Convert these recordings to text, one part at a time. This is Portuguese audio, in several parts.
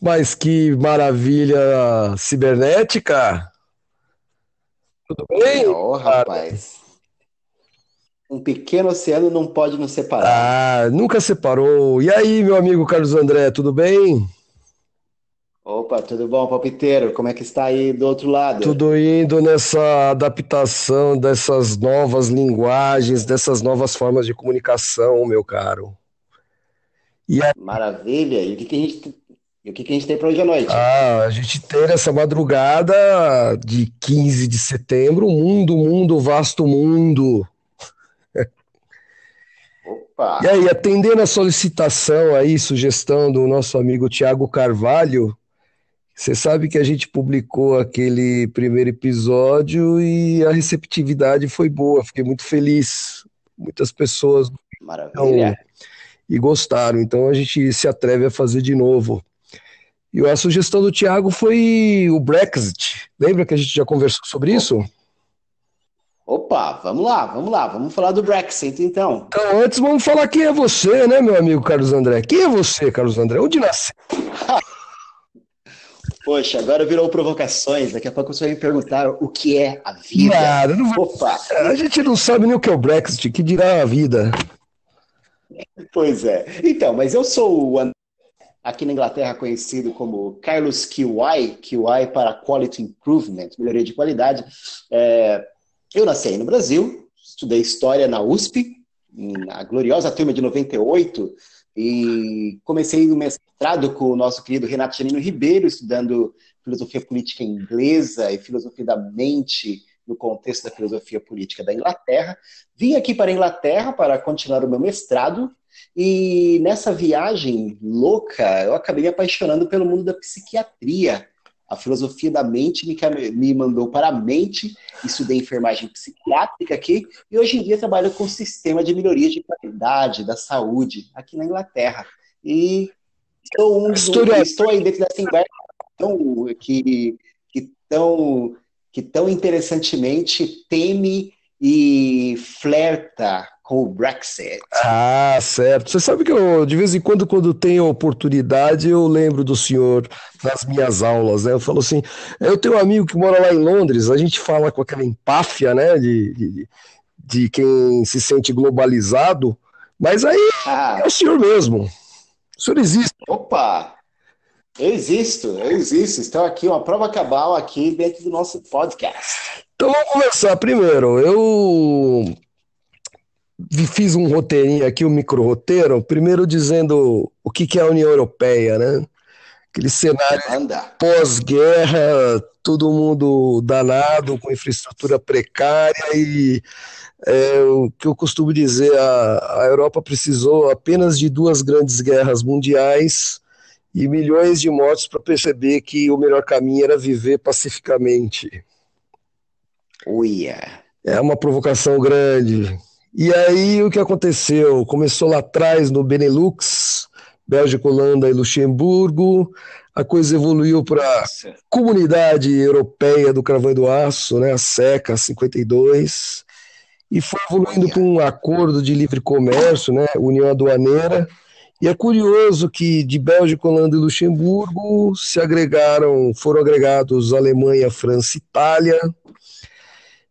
Mas que maravilha cibernética! Tudo bem? Oh, rapaz. Um pequeno oceano não pode nos separar. Ah, nunca separou. E aí, meu amigo Carlos André, tudo bem? Opa, tudo bom, palpiteiro? Como é que está aí do outro lado? Tudo indo nessa adaptação dessas novas linguagens, dessas novas formas de comunicação, meu caro. A... Maravilha. E o que, que a gente e o que, que a gente tem para hoje à noite? Ah, a gente tem essa madrugada de 15 de setembro, mundo, mundo, vasto mundo. Opa! E aí, atendendo a solicitação aí, sugestão do nosso amigo Tiago Carvalho, você sabe que a gente publicou aquele primeiro episódio e a receptividade foi boa, fiquei muito feliz. Muitas pessoas Maravilha. E gostaram, então a gente se atreve a fazer de novo. E a sugestão do Tiago foi o Brexit. Lembra que a gente já conversou sobre isso? Opa, vamos lá, vamos lá, vamos falar do Brexit então. Então, antes vamos falar quem é você, né, meu amigo Carlos André? Quem é você, Carlos André? Onde nasceu? Poxa, agora virou provocações. Daqui a pouco você vai me perguntar o que é a vida. Nada, não vou... Opa. A gente não sabe nem o que é o Brexit, que dirá a vida. Pois é. Então, mas eu sou o aqui na Inglaterra conhecido como Carlos QI, QI para Quality Improvement, melhoria de qualidade. É, eu nasci aí no Brasil, estudei História na USP, na gloriosa turma de 98, e comecei o mestrado com o nosso querido Renato Janino Ribeiro, estudando filosofia política inglesa e filosofia da mente no contexto da filosofia política da Inglaterra. Vim aqui para a Inglaterra para continuar o meu mestrado e nessa viagem louca, eu acabei me apaixonando pelo mundo da psiquiatria. A filosofia da mente me, me mandou para a mente, estudei enfermagem psiquiátrica aqui, e hoje em dia trabalho com o sistema de melhoria de qualidade da saúde aqui na Inglaterra. E estou, um, estou aí dentro dessa inverno que, que, tão, que tão interessantemente teme e flerta com o Brexit. Ah, certo. Você sabe que eu, de vez em quando, quando tenho oportunidade, eu lembro do senhor nas minhas aulas, né? Eu falo assim, eu tenho um amigo que mora lá em Londres, a gente fala com aquela empáfia, né, de, de, de quem se sente globalizado, mas aí ah. é o senhor mesmo. O senhor existe. Opa! Eu existo, eu existo. Estou aqui, uma prova cabal aqui dentro do nosso podcast. Então vamos começar primeiro. Eu fiz um roteirinho aqui, um micro roteiro, primeiro dizendo o que, é a União Europeia, né? Aquele cenário pós-guerra, todo mundo danado, com infraestrutura precária e é, o que eu costumo dizer, a, a Europa precisou apenas de duas grandes guerras mundiais e milhões de mortos para perceber que o melhor caminho era viver pacificamente. Uia. É uma provocação grande. E aí o que aconteceu? Começou lá atrás no Benelux, Bélgica, Holanda e Luxemburgo. A coisa evoluiu para a Comunidade Europeia do Carvão e do Aço, né, a SECA 52, e foi evoluindo para um acordo de livre comércio, né, União Aduaneira. E é curioso que de Bélgica, Holanda e Luxemburgo se agregaram, foram agregados Alemanha, França e Itália,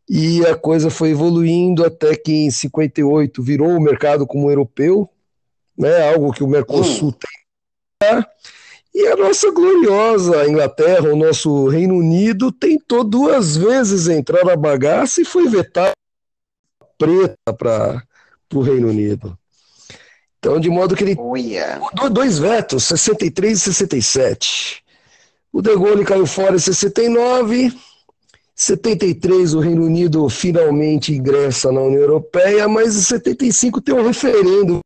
e a coisa foi evoluindo até que em 58 virou o mercado como europeu, né, algo que o Mercosul hum. tem. E a nossa gloriosa Inglaterra, o nosso Reino Unido, tentou duas vezes entrar na bagaça e foi vetado preta para o Reino Unido. Então, de modo que ele yeah. dois vetos, 63 e 67. O De Gaulle caiu fora em 69 73 o Reino Unido finalmente ingressa na União Europeia, mas em 75 tem um referendo.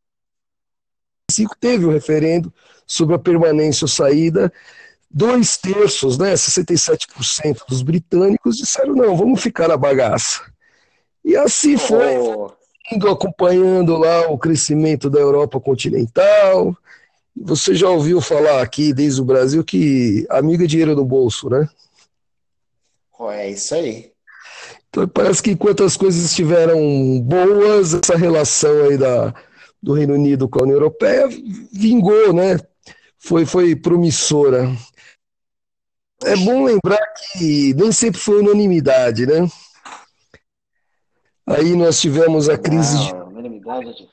75 teve um referendo sobre a permanência ou saída. Dois terços, né, 67% dos britânicos disseram não, vamos ficar na bagaça. E assim foi, oh. Indo acompanhando lá o crescimento da Europa continental. Você já ouviu falar aqui desde o Brasil que amigo é dinheiro no bolso, né? É isso aí. Então parece que enquanto as coisas estiveram boas, essa relação aí da, do Reino Unido com a União Europeia vingou, né? foi, foi promissora. É bom lembrar que nem sempre foi unanimidade, né? Aí nós tivemos a crise Não, de. Difícil.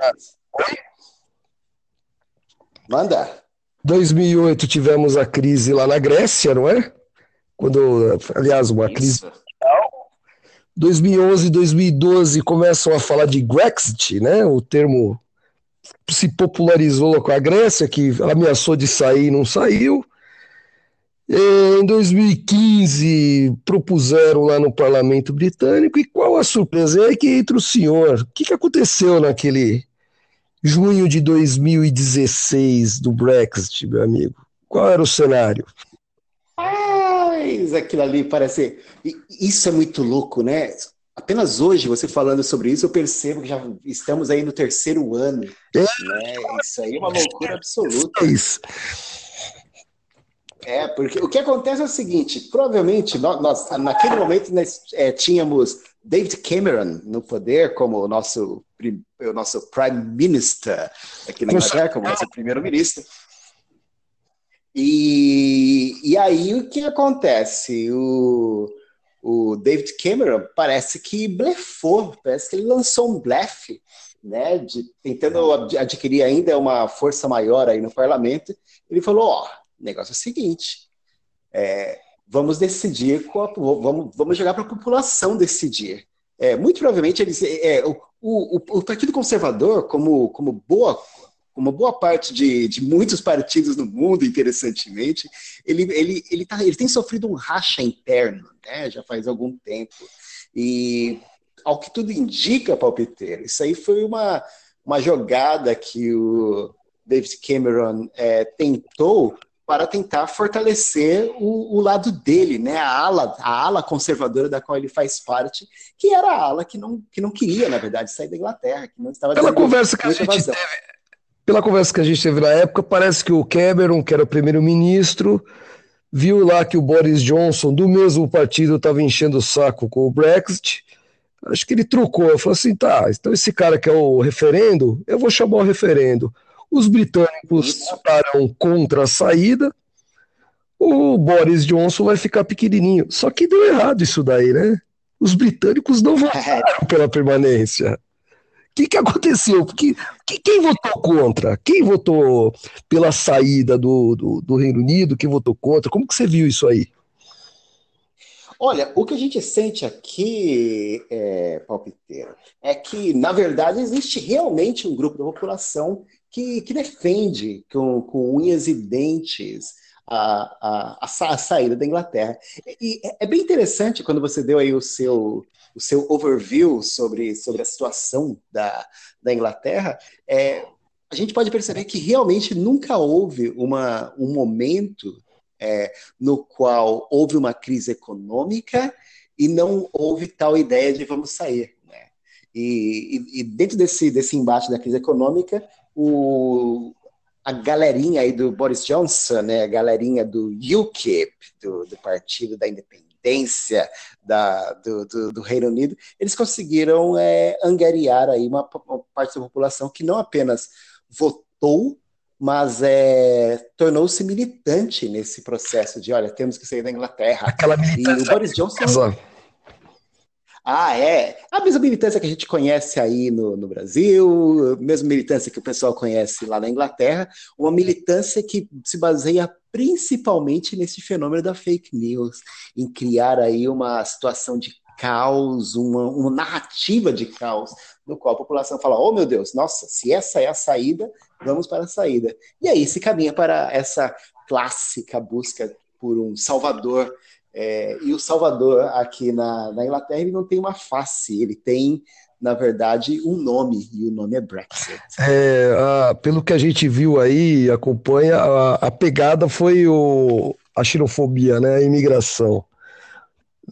Manda. 2008 tivemos a crise lá na Grécia, não é? Quando, aliás, uma Isso. crise 2011 e 2012 começam a falar de Brexit, né? O termo se popularizou com a Grécia, que ameaçou de sair e não saiu. Em 2015, propuseram lá no parlamento britânico, e qual a surpresa? É que entre o senhor, o que, que aconteceu naquele junho de 2016 do Brexit, meu amigo? Qual era o cenário? Mas aquilo ali parece. Isso é muito louco, né? Apenas hoje, você falando sobre isso, eu percebo que já estamos aí no terceiro ano. É. Né? Isso aí é uma loucura absoluta. É isso. É, porque o que acontece é o seguinte: provavelmente nós, nós naquele momento nós é, tínhamos David Cameron no poder como o nosso, o nosso Prime Minister aqui na Inglaterra, como nosso primeiro-ministro. E, e aí o que acontece? O, o David Cameron parece que blefou, parece que ele lançou um blefe, né, de, tentando adquirir ainda uma força maior aí no parlamento. Ele falou: ó, negócio é o seguinte, é, vamos decidir, vamos, vamos jogar para a população decidir. É, muito provavelmente eles, é, o, o, o, Partido Conservador, como, como boa como boa parte de, de muitos partidos no mundo, interessantemente, ele, ele, ele, tá, ele tem sofrido um racha interno, né, já faz algum tempo. E, ao que tudo indica, palpiteiro, isso aí foi uma, uma jogada que o David Cameron é, tentou para tentar fortalecer o, o, lado dele, né? A ala, a ala conservadora da qual ele faz parte, que era a ala que não, que não queria, na verdade, sair da Inglaterra, que não estava Pela conversa que a gente teve, pela conversa que a gente teve na época, parece que o Cameron, que era o primeiro-ministro, viu lá que o Boris Johnson, do mesmo partido, estava enchendo o saco com o Brexit. Acho que ele trocou, falou assim: tá, então esse cara que é o referendo, eu vou chamar o referendo. Os britânicos votaram contra a saída, o Boris Johnson vai ficar pequenininho. Só que deu errado isso daí, né? Os britânicos não votaram pela permanência que, que aconteceu? Porque, que, quem votou contra? Quem votou pela saída do, do, do, Reino Unido? Quem votou contra? Como que você viu isso aí? Olha, o que a gente sente aqui, é, Palpiteiro, é que, na verdade, existe realmente um grupo da população que, que defende com, com unhas e dentes a, a, a, saída da Inglaterra. E é bem interessante quando você deu aí o seu, o seu overview sobre, sobre a situação da, da Inglaterra, é, a gente pode perceber que realmente nunca houve uma, um momento é, no qual houve uma crise econômica e não houve tal ideia de vamos sair. Né? E, e, e dentro desse, desse embate da crise econômica, o, a galerinha aí do Boris Johnson, né, a galerinha do UKIP, do, do Partido da Independência da, do, do, do, Reino Unido, eles conseguiram é, angariar aí uma, uma, parte da população que não apenas votou, mas é, tornou-se militante nesse processo de, olha, temos que sair da Inglaterra. Aquela militância. E o Boris Johnson... Ah, é. A mesma militância que a gente conhece aí no, no Brasil, a mesma militância que o pessoal conhece lá na Inglaterra, uma militância que se baseia principalmente nesse fenômeno da fake news, em criar aí uma situação de caos, uma, uma narrativa de caos, no qual a população fala: oh meu Deus, nossa, se essa é a saída, vamos para a saída. E aí se caminha para essa clássica busca por um salvador é, e o Salvador, aqui na, na, Inglaterra, ele não tem uma face, ele tem, na verdade, um nome, e o nome é Brexit. É, a, pelo que a gente viu aí, acompanha, a, a pegada foi o, a xenofobia, né, a imigração.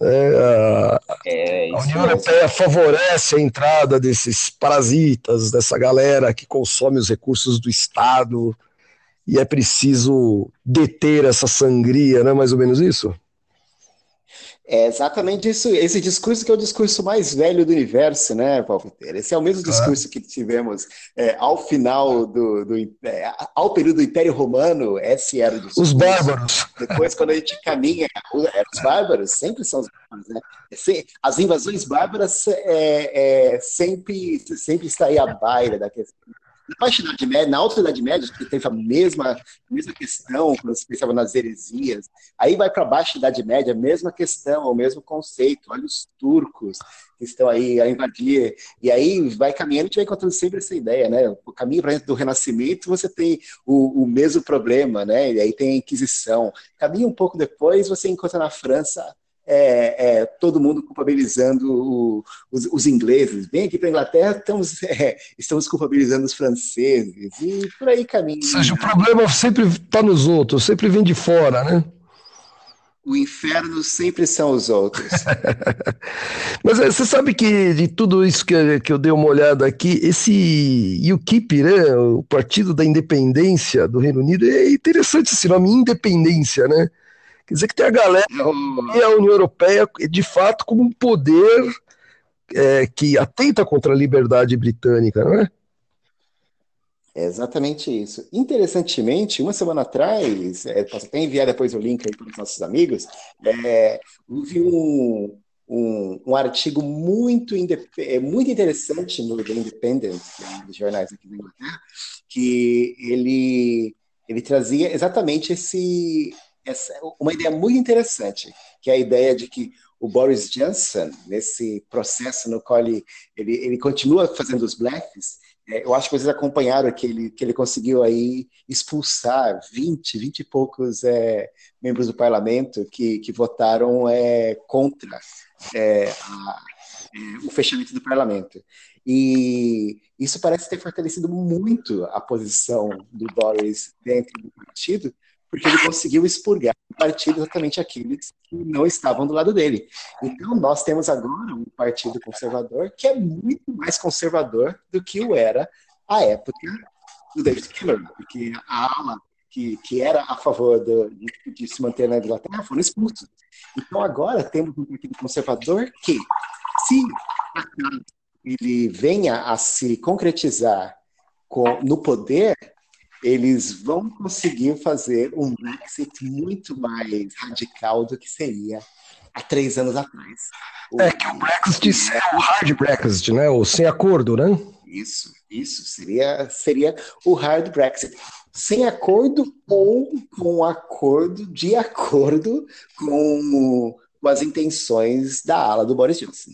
É, a, é, a União Europeia favorece a entrada desses parasitas, dessa galera que consome os recursos do Estado, e é preciso deter essa sangria, não é mais ou menos isso? É exatamente isso. Esse discurso que é o discurso mais velho do universo, né, Palpiteiro? Esse é o mesmo discurso que tivemos é, ao final do, do é, ao período do Império Romano. Esse era o discurso. Os bárbaros. Depois, quando a gente caminha, os bárbaros sempre são os bárbaros, né? As invasões bárbaras é, é, sempre, sempre está aí à baila da questão na Baixa Idade Média, na Alta Idade Média, que teve a mesma, mesma questão, quando se pensava nas heresias, aí vai para a Baixa Idade Média, a mesma questão, o mesmo conceito, olha os turcos que estão aí a invadir, e aí vai caminhando, a gente vai encontrando sempre essa ideia, né, o caminho para dentro do Renascimento, você tem o, o mesmo problema, né, e aí tem a Inquisição, caminho um pouco depois, você encontra na França é, é, todo mundo culpabilizando o, os, os, ingleses. Vem aqui para a Inglaterra, estamos, é, estamos culpabilizando os franceses, e por aí caminha. Ou seja, o problema sempre está nos outros, sempre vem de fora, né? O inferno sempre são os outros. Mas é, você sabe que de tudo isso que, que eu dei uma olhada aqui, esse UKIP, né, o Partido da Independência do Reino Unido, é interessante esse nome, Independência, né? Quer dizer que tem a galera e a União Europeia, de fato, como um poder é, que atenta contra a liberdade britânica, não é? É exatamente isso. Interessantemente, uma semana atrás, é, posso até enviar depois o link aí para os nossos amigos, é, houve um, um, um, artigo muito, é, muito interessante no The Independent, que é um dos jornais aqui da Inglaterra, que ele, ele trazia exatamente esse, essa, uma ideia muito interessante, que é a ideia de que o Boris Johnson, nesse processo no qual ele, ele, ele continua fazendo os blefs, é, eu acho que vocês acompanharam que ele, que ele conseguiu aí expulsar 20, 20 e poucos é, membros do parlamento que, que votaram é, contra é, a, é, o fechamento do parlamento. E isso parece ter fortalecido muito a posição do Boris dentro do partido, porque ele conseguiu expurgar do partido exatamente aqueles que não estavam do lado dele. Então, nós temos agora um partido conservador que é muito mais conservador do que o era à época do David Cameron, porque a ala que, que era a favor do, de, se manter na Inglaterra foram expulsos. Então, agora temos um partido conservador que, se ele venha a se concretizar com, no poder, eles vão conseguir fazer um Brexit muito mais radical do que seria há três anos atrás. É que o Brexit é o hard Brexit, né? O sem acordo, né? Isso, isso. Seria, seria o hard Brexit. Sem acordo ou com acordo de acordo com, com as intenções da ala do Boris Johnson.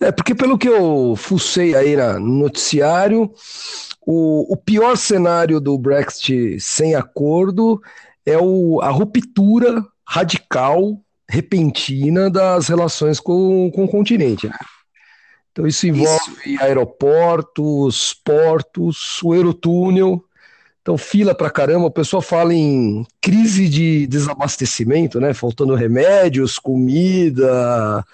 É, porque pelo que eu fucei aí no noticiário, o, o pior cenário do Brexit sem acordo é o, a ruptura radical, repentina das relações com, com o continente. Né? Então isso envolve isso. aeroportos, portos, o Eurotúnel. Então, fila pra caramba, o pessoal fala em crise de desabastecimento, né? Faltando remédios, comida,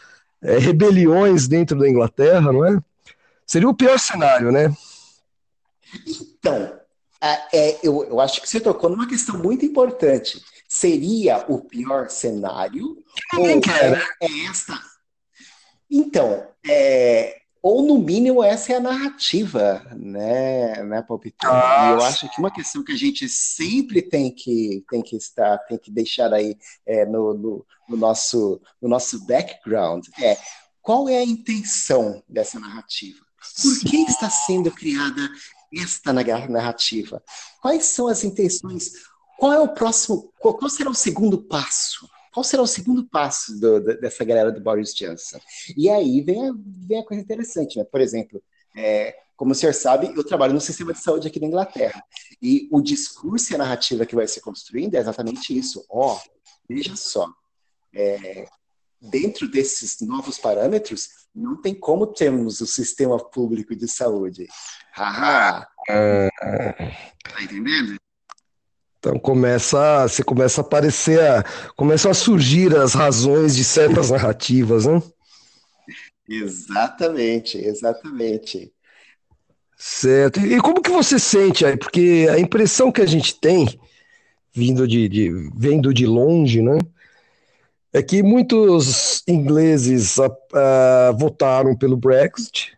é, rebeliões dentro da Inglaterra, não é? Seria o pior cenário, né? Então, é, eu, eu acho que você tocou numa questão muito importante. Seria o pior cenário? ou é, é esta? Então, é, ou no mínimo essa é a narrativa, né, né Palpitão? Ah, eu acho que uma questão que a gente sempre tem que, tem que estar, tem que deixar aí é, no, no, no, nosso, no nosso background é qual é a intenção dessa narrativa? Por que está sendo criada esta narrativa? Quais são as intenções? Qual é o próximo? Qual será o segundo passo? Qual será o segundo passo do, dessa galera do Boris Johnson? E aí vem a, vem a coisa interessante, né? Por exemplo, é, como o senhor sabe, eu trabalho no sistema de saúde aqui na Inglaterra. E o discurso e a narrativa que vai ser construindo é exatamente isso. Ó, oh, veja só, é, dentro desses novos parâmetros, não tem como termos o sistema público de saúde. Haha. É... Tá entendendo? Então começa, você começa a aparecer, a, começam a surgir as razões de certas narrativas, né? Exatamente, exatamente. Certo. E como que você sente aí? Porque a impressão que a gente tem, vindo de, de vendo de longe, né? é que muitos ingleses uh, uh, votaram pelo Brexit.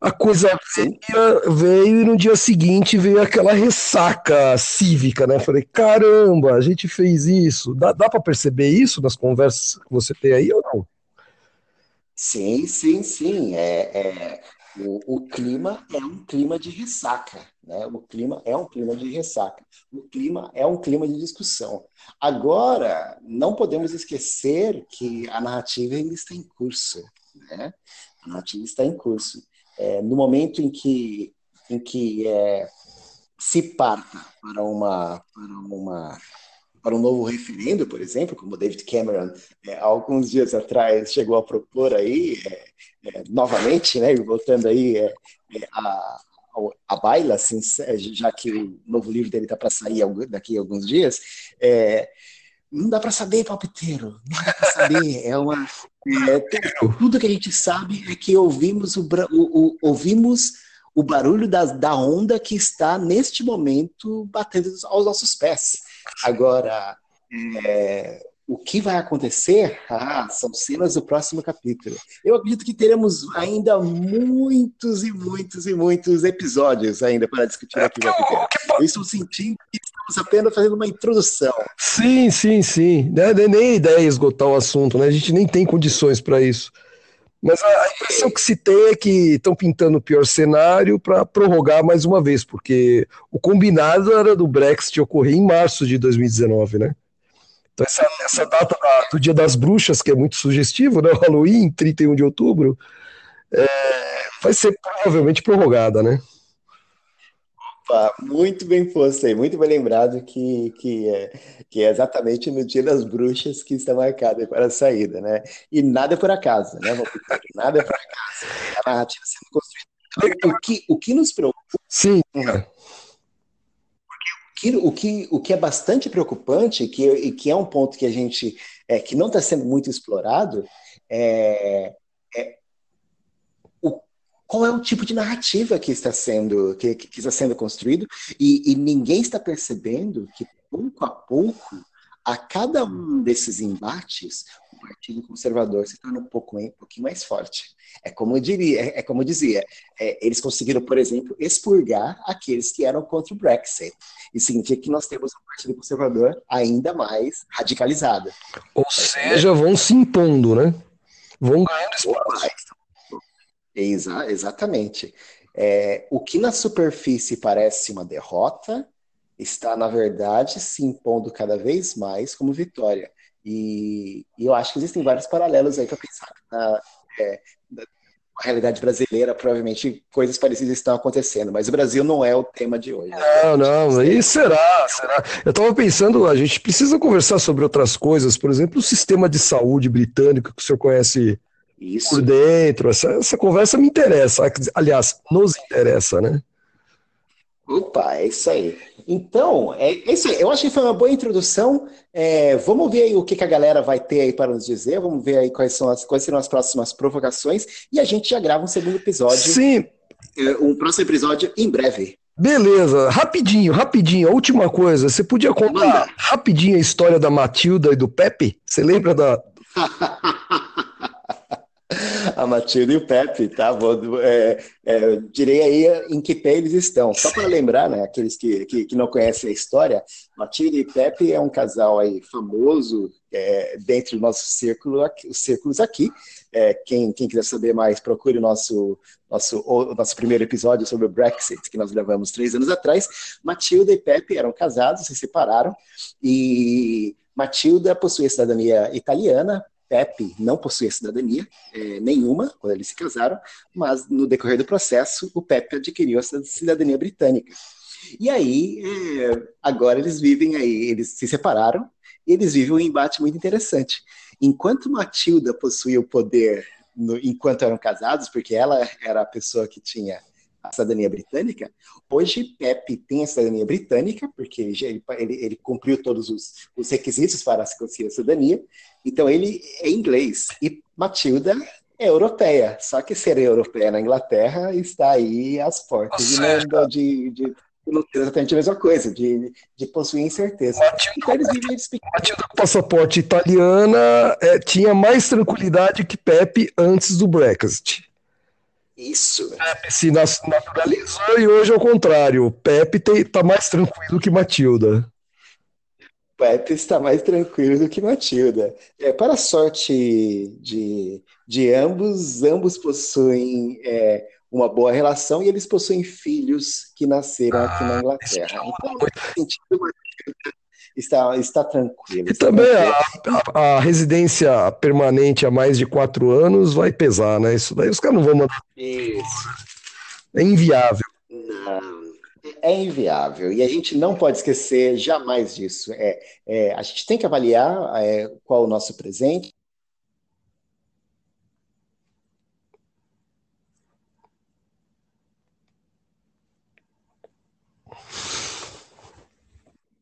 A coisa veio, veio e no dia seguinte veio aquela ressaca cívica, né? Falei, caramba, a gente fez isso. Dá, dá para perceber isso nas conversas que você tem aí ou não? Sim, sim, sim. É, é, o, o, clima é um clima de ressaca, né? O clima é um clima de ressaca. O clima é um clima de discussão. Agora, não podemos esquecer que a narrativa ainda está em curso, né? A narrativa está em curso. É, no momento em que, em que é, se parta para uma, para uma para um novo referendo, por exemplo, como David Cameron, é, alguns dias atrás, chegou a propor aí, é, é, novamente, né, voltando aí é, a, a baila, assim, já que o novo livro dele está para sair daqui a alguns dias, é, não dá para saber, palpiteiro, não dá para saber. É uma, tudo que a gente sabe é que ouvimos o, o, o ouvimos o barulho da, da onda que está neste momento batendo aos nossos pés. Agora, é, o que vai acontecer? Ah, são cenas do próximo capítulo. Eu acredito que teremos ainda muitos e muitos e muitos episódios ainda para discutir aqui. É, eu estou sentindo que estamos apenas fazendo uma introdução. Sim, sim, sim. Não é nem ideia esgotar o assunto, né? A gente nem tem condições para isso. Mas a impressão que se tem é que estão pintando o pior cenário para prorrogar mais uma vez, porque o combinado era do Brexit ocorrer em março de 2019, né? Então essa, essa data do Dia das Bruxas, que é muito sugestivo, né? O Halloween, 31 de outubro, é, vai ser provavelmente prorrogada, né? Opa, muito bem posto aí, muito bem lembrado que, que, é, que é exatamente no dia das bruxas que está marcado para a saída, né? E nada é por acaso, né, Nada é por acaso. A narrativa sendo construída. O que, o que nos preocupa. Sim. Uhum. O que, o, que, o que é bastante preocupante que, e que é um ponto que a gente é, que não está sendo muito explorado é, qual é o tipo de narrativa que está sendo que, que está sendo construído e, e, ninguém está percebendo que pouco a pouco a cada um desses embates o Partido Conservador se torna um, pouco, um pouquinho mais forte. É como eu diria é, é como dizia é, eles conseguiram por exemplo expurgar aqueles que eram contra o Brexit. Isso significa que nós temos um Partido Conservador ainda mais radicalizado. Ou seja vão se impondo né? Vão ganhando espaço. Exa exatamente. É, o que na superfície parece uma derrota está, na verdade, se impondo cada vez mais como vitória. E, e eu acho que existem vários paralelos aí para pensar na, é, na, realidade brasileira, provavelmente coisas parecidas estão acontecendo, mas o Brasil não é o tema de hoje. Não, não, e será, será? Eu estava pensando, a gente precisa conversar sobre outras coisas, por exemplo, o sistema de saúde britânico, que o senhor conhece isso. por dentro. Essa, essa conversa me interessa. Aliás, nos interessa, né? Opa, é isso aí. Então, é, é isso aí. Eu acho que foi uma boa introdução. É, vamos ver aí o que, que, a galera vai ter aí para nos dizer. Vamos ver aí quais, são as, quais serão as próximas provocações. E a gente já grava um segundo episódio. Sim. É, um próximo episódio em breve. Beleza, rapidinho, rapidinho. A última coisa, você podia contar Manda. rapidinho a história da Matilda e do Pepe? Você lembra da. a Matilde e o Pepe, tá? Vou, é, é, direi aí em que pé eles estão. Só para lembrar, né, aqueles que, que, que, não conhecem a história, Matilde e Pepe é um casal aí famoso é, dentro do nosso círculo, os círculos aqui. É, quem, quem quiser saber mais, procure o nosso, nosso, o nosso primeiro episódio sobre o Brexit, que nós gravamos três anos atrás. Matilda e Pepe eram casados, se separaram, e Matilda possuía cidadania italiana, Pepe não possuía cidadania é, nenhuma quando eles se casaram, mas no decorrer do processo, o Pepe adquiriu a cidadania britânica. E aí, é, agora eles vivem aí, eles se separaram e eles vivem um embate muito interessante. Enquanto Matilda possuía o poder no, enquanto eram casados, porque ela era a pessoa que tinha a cidadania britânica. Hoje, Pepe tem a cidadania britânica, porque ele, ele, ele cumpriu todos os, os, requisitos para se conseguir a cidadania, então ele é inglês. E Matilda é europeia, só que ser europeia na Inglaterra está aí às portas de, de, de, não tem exatamente a mesma coisa, de, de possuir incerteza. Matilda, então, Matilda passaporte italiana é, tinha mais tranquilidade que Pepe antes do Brexit. Isso. Pepe se naturalizou e hoje é o contrário. O Pepe está mais tranquilo que Matilda. Pepe está mais tranquilo do que Matilda. É, para a sorte de, de ambos, ambos possuem é, uma boa relação e eles possuem filhos que nasceram ah, aqui na ah, Inglaterra. Então, sentido, está, está tranquilo. E também a, a, a, residência permanente há mais de quatro anos vai pesar, né? Isso daí os caras não vão mandar. Isso. É inviável. Não, é inviável. E a gente não pode esquecer jamais disso. É, é a gente tem que avaliar é, qual o nosso presente,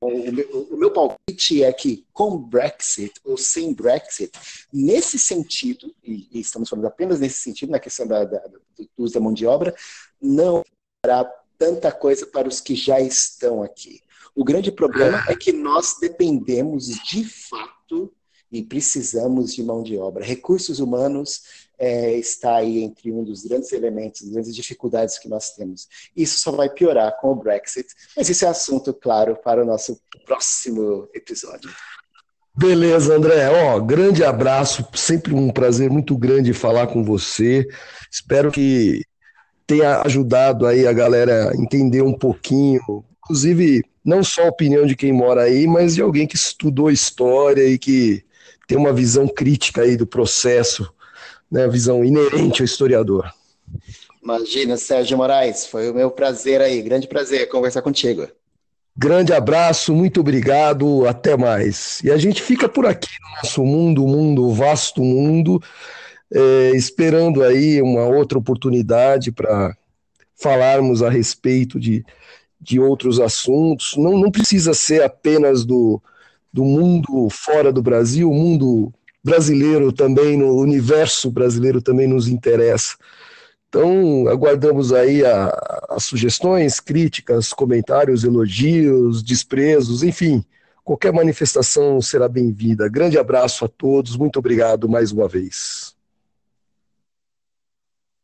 O meu, o meu, palpite é que com Brexit ou sem Brexit, nesse sentido, e, e estamos falando apenas nesse sentido, na questão da, da, do uso da mão de obra, não haverá tanta coisa para os que já estão aqui. O grande problema é que nós dependemos de fato e precisamos de mão de obra. Recursos humanos é, está aí entre um dos grandes elementos, grandes dificuldades que nós temos. Isso só vai piorar com o Brexit, mas isso é assunto, claro, para o nosso próximo episódio. Beleza, André. Ó, grande abraço, sempre um prazer muito grande falar com você. Espero que tenha ajudado aí a galera a entender um pouquinho, inclusive não só a opinião de quem mora aí, mas de alguém que estudou história e que tem uma visão crítica aí do processo né, visão inerente ao historiador. Imagina, Sérgio Moraes, foi o meu prazer aí, grande prazer conversar contigo. Grande abraço, muito obrigado, até mais. E a gente fica por aqui no nosso mundo, mundo, vasto mundo, é, esperando aí uma outra oportunidade para falarmos a respeito de, de outros assuntos. Não, não precisa ser apenas do, do mundo fora do Brasil, o mundo brasileiro também, no universo brasileiro também nos interessa. Então, aguardamos aí as sugestões, críticas, comentários, elogios, desprezos, enfim, qualquer manifestação será bem-vinda. Grande abraço a todos, muito obrigado mais uma vez.